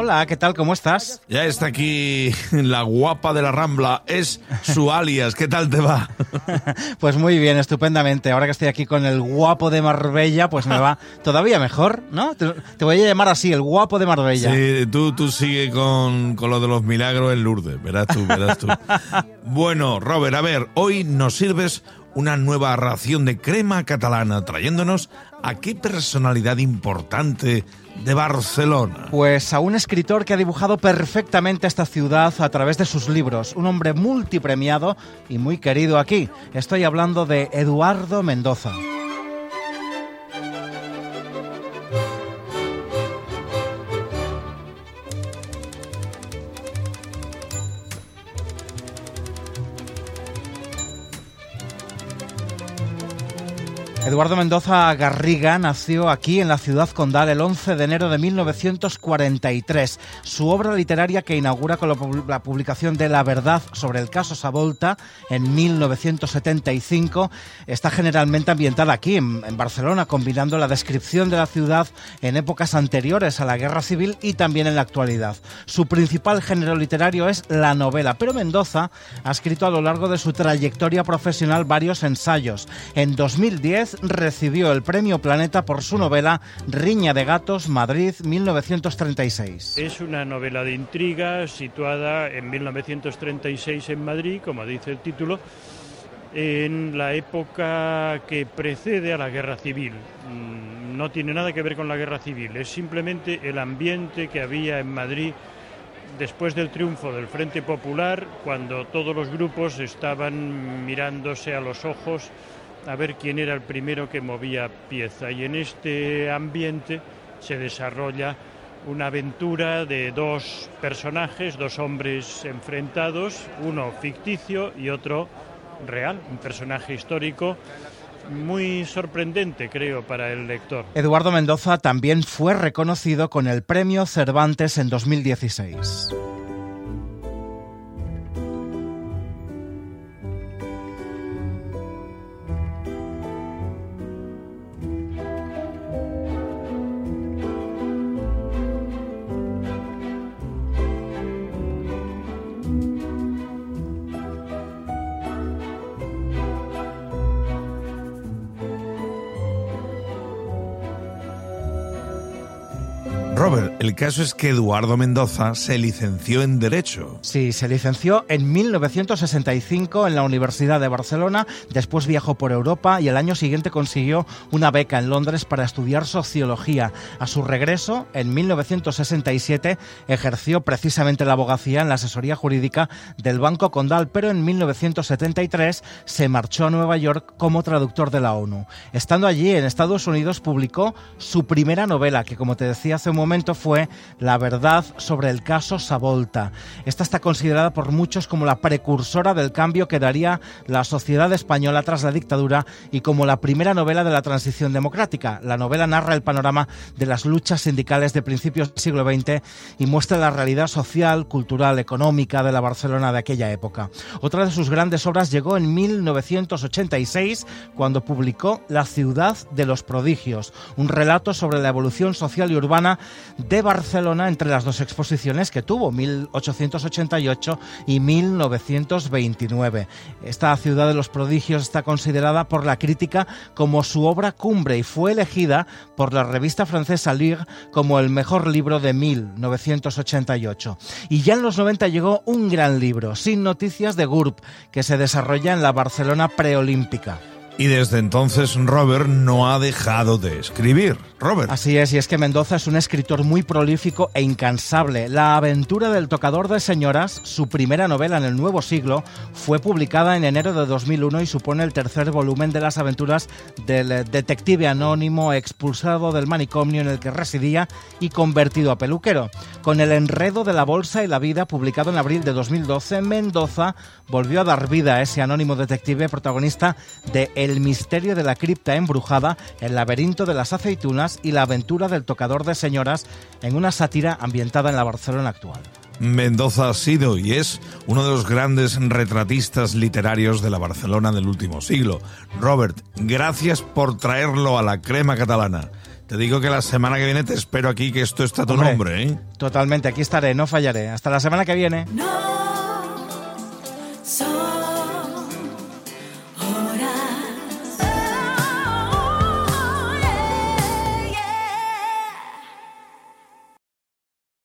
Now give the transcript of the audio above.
Hola, ¿qué tal? ¿Cómo estás? Ya está aquí la guapa de la Rambla, es su alias. ¿Qué tal te va? pues muy bien, estupendamente. Ahora que estoy aquí con el guapo de Marbella, pues me va todavía mejor, ¿no? Te, voy a llamar así, el guapo de Marbella. Sí, tú, tú sigue con, con lo de los milagros en Lourdes, verás tú, verás tú. bueno, Robert, a ver, hoy nos sirves una nueva ración de crema catalana, trayéndonos a qué personalidad importante de Barcelona. Pues a un escritor que ha dibujado perfectamente esta ciudad a través de sus libros, un hombre multipremiado y muy querido aquí. Estoy hablando de Eduardo Mendoza. Eduardo Mendoza Garriga nació aquí en la ciudad condal el 11 de enero de 1943. Su obra literaria que inaugura con la publicación de La verdad sobre el caso Savolta en 1975 está generalmente ambientada aquí en, Barcelona, combinando la descripción de la ciudad en épocas anteriores a la Guerra Civil y también en la actualidad. Su principal género literario es la novela, pero Mendoza ha escrito a lo largo de su trayectoria profesional varios ensayos. En 2010 recibió el Premio Planeta por su novela Riña de Gatos, Madrid, 1936. Es una novela de intriga situada en 1936 en Madrid, como dice el título, en la época que precede a la guerra civil. Mm, no tiene nada que ver con la guerra civil, es simplemente el ambiente que había en Madrid después del triunfo del Frente Popular, cuando todos los grupos estaban mirándose a los ojos a ver quién era el primero que movía pieza. Y en este ambiente se desarrolla una aventura de dos personajes, dos hombres enfrentados, uno ficticio y otro real, un personaje histórico muy sorprendente, creo, para el lector. Eduardo Mendoza también fue reconocido con el Premio Cervantes en 2016. Robert, el caso es que Eduardo Mendoza se licenció en Derecho. Sí, se licenció en 1965 en la Universidad de Barcelona, después viajó por Europa y el año siguiente consiguió una beca en Londres para estudiar sociología. A su regreso, en 1967, ejerció precisamente la abogacía en la asesoría jurídica del Banco Condal, pero en 1973 se marchó a Nueva York como traductor de la ONU. Estando allí en Estados Unidos publicó su primera novela, que como te decía hace un momento, fue La verdad sobre el caso Savolta. Esta está considerada por muchos como la precursora del cambio que daría la sociedad española tras la dictadura y como la primera novela de la transición democrática. La novela narra el panorama de las luchas sindicales de principios del siglo XX y muestra la realidad social, cultural, económica de la Barcelona de aquella época. Otra de sus grandes obras llegó en 1986 cuando publicó La ciudad de los prodigios, un relato sobre la evolución social y urbana de Barcelona entre las dos exposiciones que tuvo, 1888 y 1929. Esta ciudad de los prodigios está considerada por la crítica como su obra cumbre y fue elegida por la revista francesa Lire como el mejor libro de 1988. Y ya en los 90 llegó un gran libro, Sin Noticias de GURB, que se desarrolla en la Barcelona preolímpica. Y desde entonces Robert no ha dejado de escribir. Robert. Así es, y es que Mendoza es un escritor muy prolífico e incansable. La aventura del tocador de señoras, su primera novela en el nuevo siglo, fue publicada en enero de 2001 y supone el tercer volumen de las aventuras del detective anónimo expulsado del manicomio en el que residía y convertido a peluquero. Con el enredo de la bolsa y la vida, publicado en abril de 2012, Mendoza volvió a dar vida a ese anónimo detective protagonista de el misterio de la cripta embrujada, El laberinto de las aceitunas y la aventura del tocador de señoras en una sátira ambientada en la Barcelona actual. Mendoza ha sido y es uno de los grandes retratistas literarios de la Barcelona del último siglo. Robert, gracias por traerlo a la crema catalana. Te digo que la semana que viene te espero aquí, que esto está a tu Hombre, nombre, ¿eh? Totalmente, aquí estaré, no fallaré. Hasta la semana que viene. No